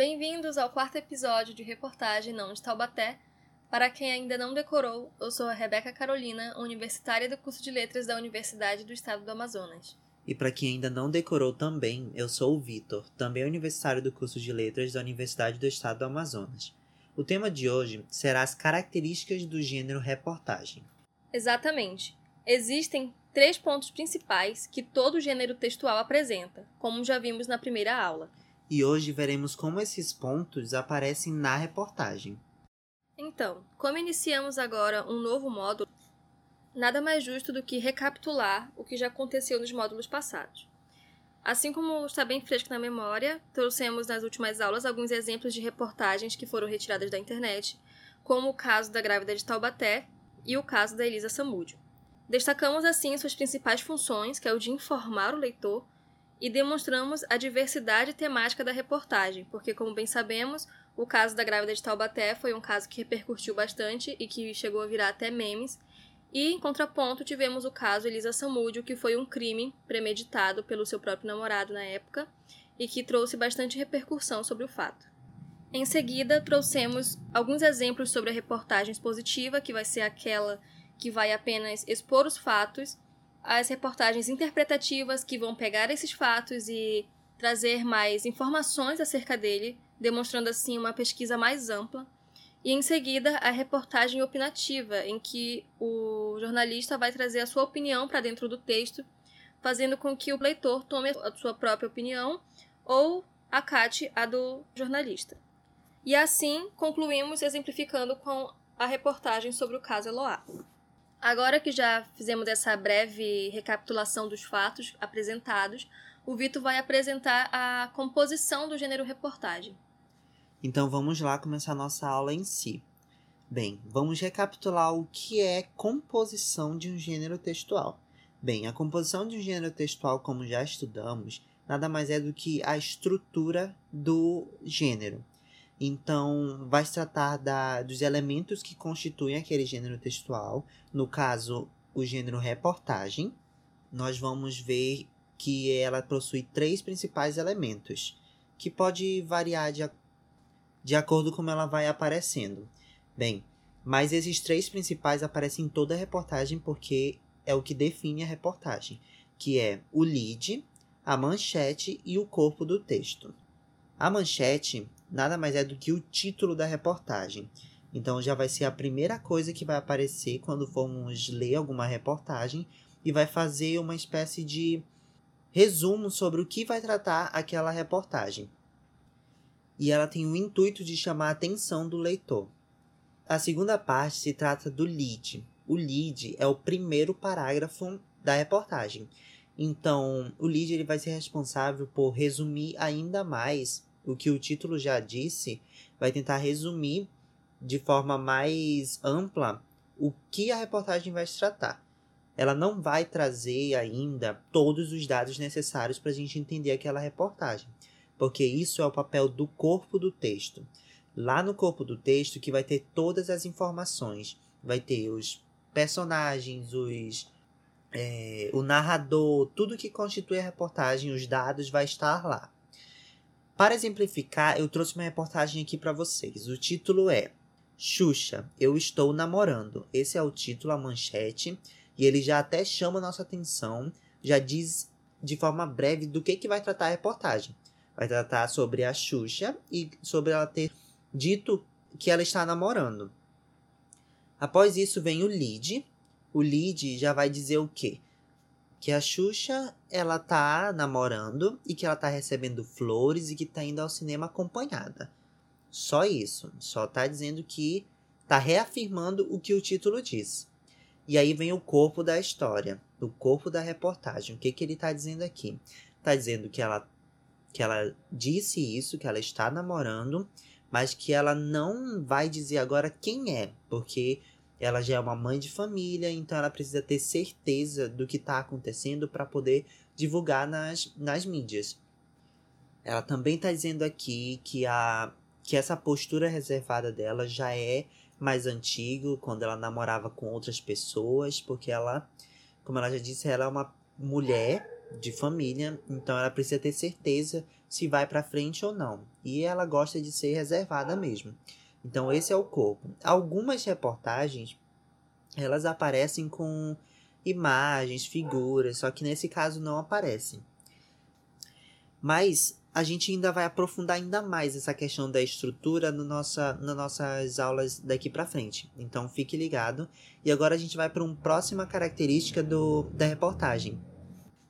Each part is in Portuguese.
Bem-vindos ao quarto episódio de reportagem Não de Taubaté. Para quem ainda não decorou, eu sou a Rebeca Carolina, universitária do curso de Letras da Universidade do Estado do Amazonas. E para quem ainda não decorou também, eu sou o Vitor, também universitário do curso de Letras da Universidade do Estado do Amazonas. O tema de hoje será as características do gênero reportagem. Exatamente. Existem três pontos principais que todo gênero textual apresenta, como já vimos na primeira aula. E hoje veremos como esses pontos aparecem na reportagem. Então, como iniciamos agora um novo módulo, nada mais justo do que recapitular o que já aconteceu nos módulos passados. Assim como está bem fresco na memória, trouxemos nas últimas aulas alguns exemplos de reportagens que foram retiradas da internet, como o caso da grávida de Taubaté e o caso da Elisa Samúdio. Destacamos assim suas principais funções, que é o de informar o leitor, e demonstramos a diversidade temática da reportagem, porque, como bem sabemos, o caso da grávida de Taubaté foi um caso que repercutiu bastante e que chegou a virar até memes, e, em contraponto, tivemos o caso Elisa Samúdio, que foi um crime premeditado pelo seu próprio namorado na época e que trouxe bastante repercussão sobre o fato. Em seguida, trouxemos alguns exemplos sobre a reportagem expositiva, que vai ser aquela que vai apenas expor os fatos, as reportagens interpretativas, que vão pegar esses fatos e trazer mais informações acerca dele, demonstrando assim uma pesquisa mais ampla e em seguida a reportagem opinativa, em que o jornalista vai trazer a sua opinião para dentro do texto, fazendo com que o leitor tome a sua própria opinião ou acate a do jornalista. E assim concluímos exemplificando com a reportagem sobre o caso Eloá. Agora que já fizemos essa breve recapitulação dos fatos apresentados, o Vitor vai apresentar a composição do gênero reportagem. Então vamos lá começar nossa aula em si. Bem, vamos recapitular o que é composição de um gênero textual. Bem, a composição de um gênero textual, como já estudamos, nada mais é do que a estrutura do gênero. Então, vai se tratar da, dos elementos que constituem aquele gênero textual. No caso, o gênero reportagem. Nós vamos ver que ela possui três principais elementos, que pode variar de de acordo com como ela vai aparecendo. Bem, mas esses três principais aparecem em toda a reportagem porque é o que define a reportagem, que é o lead, a manchete e o corpo do texto. A manchete nada mais é do que o título da reportagem. Então já vai ser a primeira coisa que vai aparecer quando formos ler alguma reportagem e vai fazer uma espécie de resumo sobre o que vai tratar aquela reportagem e ela tem o intuito de chamar a atenção do leitor. A segunda parte se trata do lead. O lead é o primeiro parágrafo da reportagem. Então, o lead ele vai ser responsável por resumir ainda mais o que o título já disse, vai tentar resumir de forma mais ampla o que a reportagem vai tratar. Ela não vai trazer ainda todos os dados necessários para a gente entender aquela reportagem porque isso é o papel do corpo do texto. Lá no corpo do texto que vai ter todas as informações, vai ter os personagens, os é, o narrador, tudo que constitui a reportagem, os dados vai estar lá. Para exemplificar, eu trouxe uma reportagem aqui para vocês. O título é Xuxa, eu estou namorando. Esse é o título, a manchete, e ele já até chama nossa atenção, já diz de forma breve do que, que vai tratar a reportagem vai tratar sobre a Xuxa e sobre ela ter dito que ela está namorando. Após isso vem o lead. O lead já vai dizer o quê? Que a Xuxa ela tá namorando e que ela tá recebendo flores e que tá indo ao cinema acompanhada. Só isso. Só tá dizendo que tá reafirmando o que o título diz. E aí vem o corpo da história, o corpo da reportagem. O que, que ele tá dizendo aqui? Tá dizendo que ela que ela disse isso, que ela está namorando, mas que ela não vai dizer agora quem é, porque ela já é uma mãe de família, então ela precisa ter certeza do que está acontecendo para poder divulgar nas, nas mídias. Ela também está dizendo aqui que, a, que essa postura reservada dela já é mais antigo, quando ela namorava com outras pessoas, porque ela, como ela já disse, ela é uma mulher de família, então ela precisa ter certeza se vai para frente ou não. E ela gosta de ser reservada mesmo. Então esse é o corpo. Algumas reportagens elas aparecem com imagens, figuras, só que nesse caso não aparecem. Mas a gente ainda vai aprofundar ainda mais essa questão da estrutura no nossa, nas nossas aulas daqui para frente. Então fique ligado. E agora a gente vai para uma próxima característica do, da reportagem,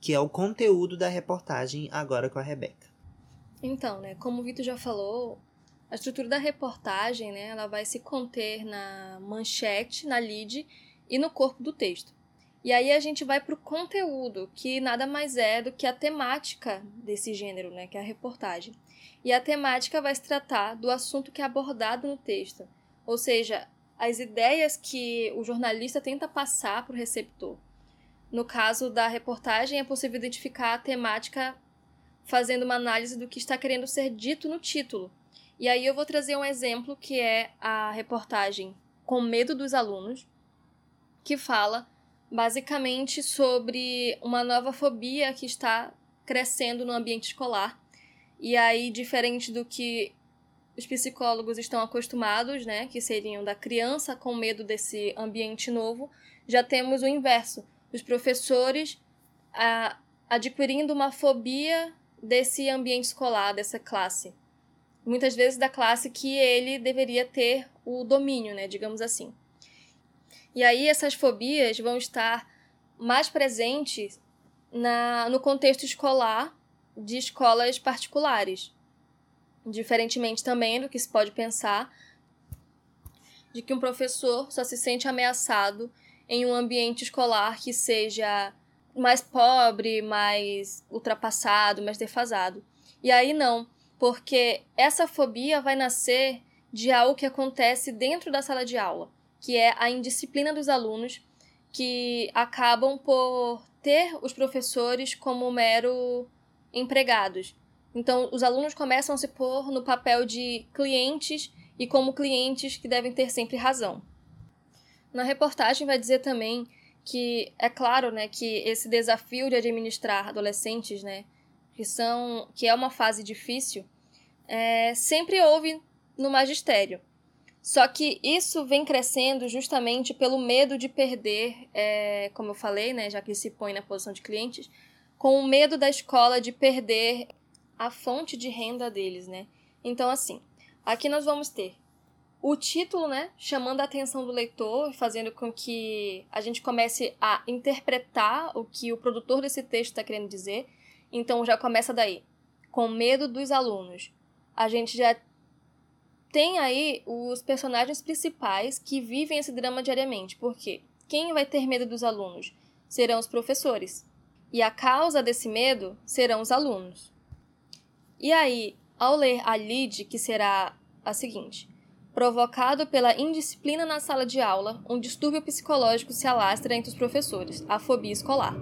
que é o conteúdo da reportagem agora com a Rebeca. Então, né, como o Vitor já falou, a estrutura da reportagem, né, ela vai se conter na manchete, na lead e no corpo do texto. E aí a gente vai para o conteúdo, que nada mais é do que a temática desse gênero, né, que é a reportagem. E a temática vai se tratar do assunto que é abordado no texto, ou seja, as ideias que o jornalista tenta passar para o receptor. No caso da reportagem, é possível identificar a temática fazendo uma análise do que está querendo ser dito no título. E aí eu vou trazer um exemplo que é a reportagem Com Medo dos Alunos, que fala basicamente sobre uma nova fobia que está crescendo no ambiente escolar. E aí, diferente do que os psicólogos estão acostumados, né, que seriam da criança com medo desse ambiente novo, já temos o inverso. Os professores a, adquirindo uma fobia desse ambiente escolar, dessa classe. Muitas vezes da classe que ele deveria ter o domínio, né, digamos assim. E aí essas fobias vão estar mais presentes na, no contexto escolar de escolas particulares. Diferentemente também do que se pode pensar de que um professor só se sente ameaçado em um ambiente escolar que seja mais pobre, mais ultrapassado, mais defasado. E aí não, porque essa fobia vai nascer de algo que acontece dentro da sala de aula, que é a indisciplina dos alunos que acabam por ter os professores como mero empregados. Então, os alunos começam a se pôr no papel de clientes e como clientes que devem ter sempre razão. Na reportagem vai dizer também que é claro, né, que esse desafio de administrar adolescentes, né, que são que é uma fase difícil, é, sempre houve no magistério. Só que isso vem crescendo justamente pelo medo de perder, é, como eu falei, né, já que se põe na posição de clientes, com o medo da escola de perder a fonte de renda deles, né? Então, assim, aqui nós vamos ter o título, né, chamando a atenção do leitor, fazendo com que a gente comece a interpretar o que o produtor desse texto está querendo dizer. Então já começa daí. Com medo dos alunos. A gente já tem aí os personagens principais que vivem esse drama diariamente. Porque quem vai ter medo dos alunos? Serão os professores. E a causa desse medo serão os alunos. E aí, ao ler a lead, que será a seguinte: Provocado pela indisciplina na sala de aula, um distúrbio psicológico se alastra entre os professores, a fobia escolar.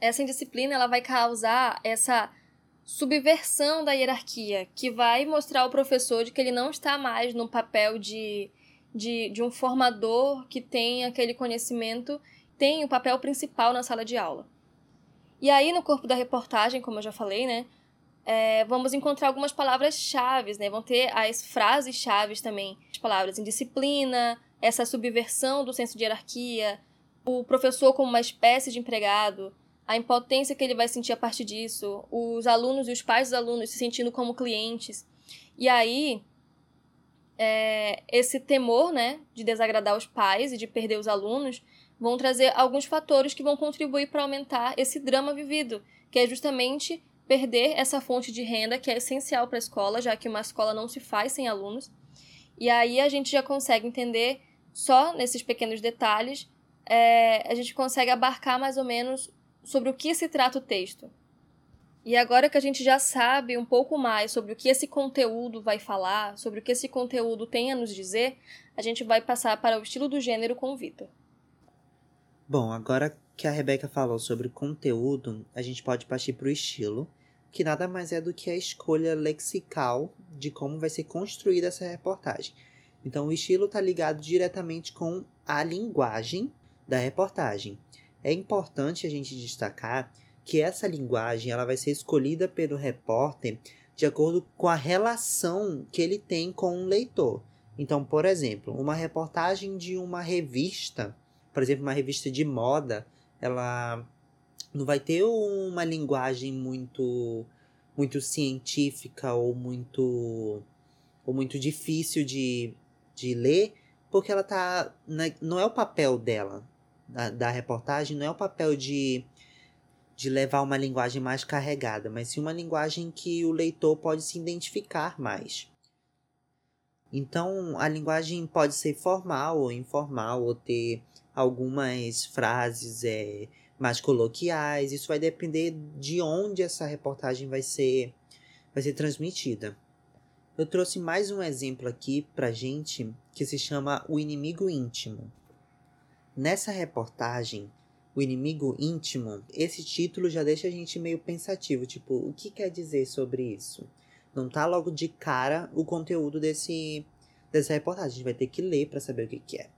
Essa indisciplina ela vai causar essa subversão da hierarquia, que vai mostrar ao professor de que ele não está mais no papel de, de, de um formador que tem aquele conhecimento, tem o papel principal na sala de aula. E aí, no corpo da reportagem, como eu já falei, né, é, vamos encontrar algumas palavras-chave, né? Vão ter as frases-chave também, as palavras indisciplina, essa subversão do senso de hierarquia, o professor como uma espécie de empregado, a impotência que ele vai sentir a partir disso, os alunos e os pais dos alunos se sentindo como clientes. E aí, é, esse temor, né, de desagradar os pais e de perder os alunos, vão trazer alguns fatores que vão contribuir para aumentar esse drama vivido, que é justamente perder essa fonte de renda que é essencial para a escola, já que uma escola não se faz sem alunos. E aí a gente já consegue entender, só nesses pequenos detalhes, é, a gente consegue abarcar mais ou menos sobre o que se trata o texto. E agora que a gente já sabe um pouco mais sobre o que esse conteúdo vai falar, sobre o que esse conteúdo tem a nos dizer, a gente vai passar para o estilo do gênero com o Vitor. Bom, agora que a Rebeca falou sobre conteúdo, a gente pode partir para o estilo que nada mais é do que a escolha lexical de como vai ser construída essa reportagem. Então, o estilo está ligado diretamente com a linguagem da reportagem. É importante a gente destacar que essa linguagem ela vai ser escolhida pelo repórter de acordo com a relação que ele tem com o leitor. Então, por exemplo, uma reportagem de uma revista, por exemplo, uma revista de moda, ela não vai ter uma linguagem muito muito científica ou muito ou muito difícil de, de ler, porque ela tá na, não é o papel dela da, da reportagem, não é o papel de de levar uma linguagem mais carregada, mas sim uma linguagem que o leitor pode se identificar mais. Então, a linguagem pode ser formal ou informal, ou ter algumas frases é, mais coloquiais. Isso vai depender de onde essa reportagem vai ser, vai ser transmitida. Eu trouxe mais um exemplo aqui pra gente que se chama O Inimigo Íntimo. Nessa reportagem, o inimigo íntimo, esse título já deixa a gente meio pensativo, tipo, o que quer dizer sobre isso? Não tá logo de cara o conteúdo desse dessa reportagem, a gente vai ter que ler para saber o que, que é.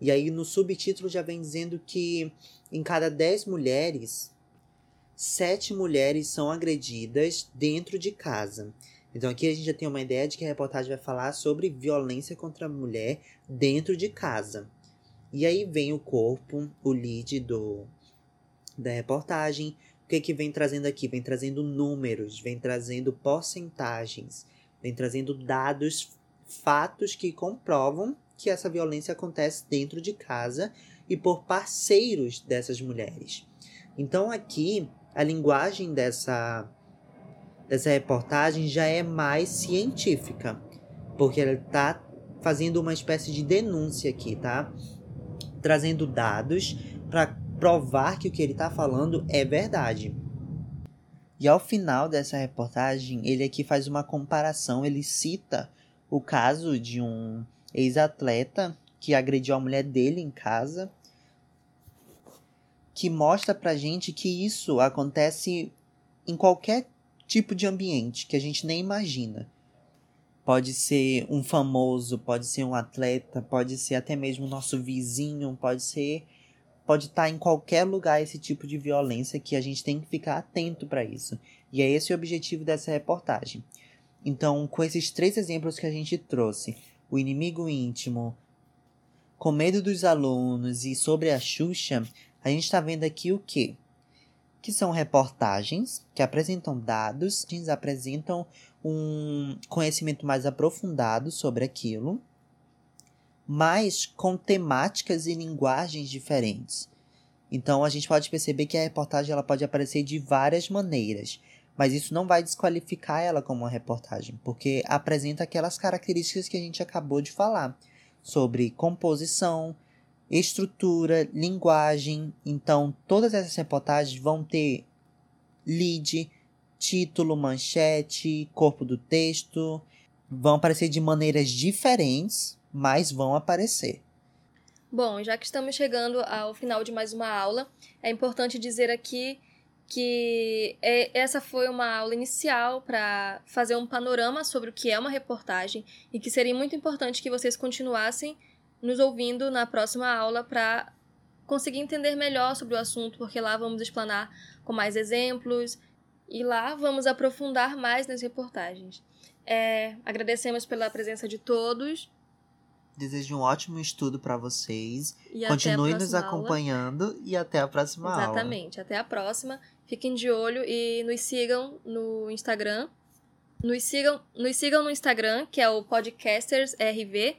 E aí no subtítulo já vem dizendo que em cada 10 mulheres, sete mulheres são agredidas dentro de casa. Então aqui a gente já tem uma ideia de que a reportagem vai falar sobre violência contra a mulher dentro de casa. E aí vem o corpo, o lead do, da reportagem. O que, que vem trazendo aqui? Vem trazendo números, vem trazendo porcentagens, vem trazendo dados, fatos que comprovam que essa violência acontece dentro de casa e por parceiros dessas mulheres. Então aqui a linguagem dessa dessa reportagem já é mais científica, porque ela está fazendo uma espécie de denúncia aqui, tá? Trazendo dados para provar que o que ele está falando é verdade. E ao final dessa reportagem, ele aqui faz uma comparação, ele cita o caso de um ex-atleta que agrediu a mulher dele em casa, que mostra pra gente que isso acontece em qualquer tipo de ambiente que a gente nem imagina. Pode ser um famoso, pode ser um atleta, pode ser até mesmo nosso vizinho, pode ser pode estar tá em qualquer lugar esse tipo de violência que a gente tem que ficar atento para isso. E é esse o objetivo dessa reportagem. Então, com esses três exemplos que a gente trouxe, o inimigo íntimo, com medo dos alunos e sobre a Xuxa, a gente está vendo aqui o quê? Que são reportagens que apresentam dados, apresentam um conhecimento mais aprofundado sobre aquilo, mas com temáticas e linguagens diferentes. Então a gente pode perceber que a reportagem ela pode aparecer de várias maneiras, mas isso não vai desqualificar ela como uma reportagem, porque apresenta aquelas características que a gente acabou de falar sobre composição, estrutura, linguagem. Então todas essas reportagens vão ter lead, título, manchete, corpo do texto. Vão aparecer de maneiras diferentes, mas vão aparecer. Bom, já que estamos chegando ao final de mais uma aula, é importante dizer aqui que é, essa foi uma aula inicial para fazer um panorama sobre o que é uma reportagem e que seria muito importante que vocês continuassem nos ouvindo na próxima aula para conseguir entender melhor sobre o assunto, porque lá vamos explanar com mais exemplos e lá vamos aprofundar mais nas reportagens. É, agradecemos pela presença de todos. Desejo um ótimo estudo para vocês. E Continue nos acompanhando aula. e até a próxima Exatamente, aula. Exatamente, até a próxima. Fiquem de olho e nos sigam no Instagram. Nos sigam, nos sigam no Instagram, que é o Podcasters RV.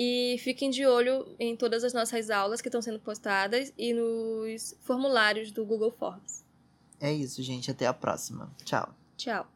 E fiquem de olho em todas as nossas aulas que estão sendo postadas e nos formulários do Google Forms. É isso, gente. Até a próxima. Tchau. Tchau.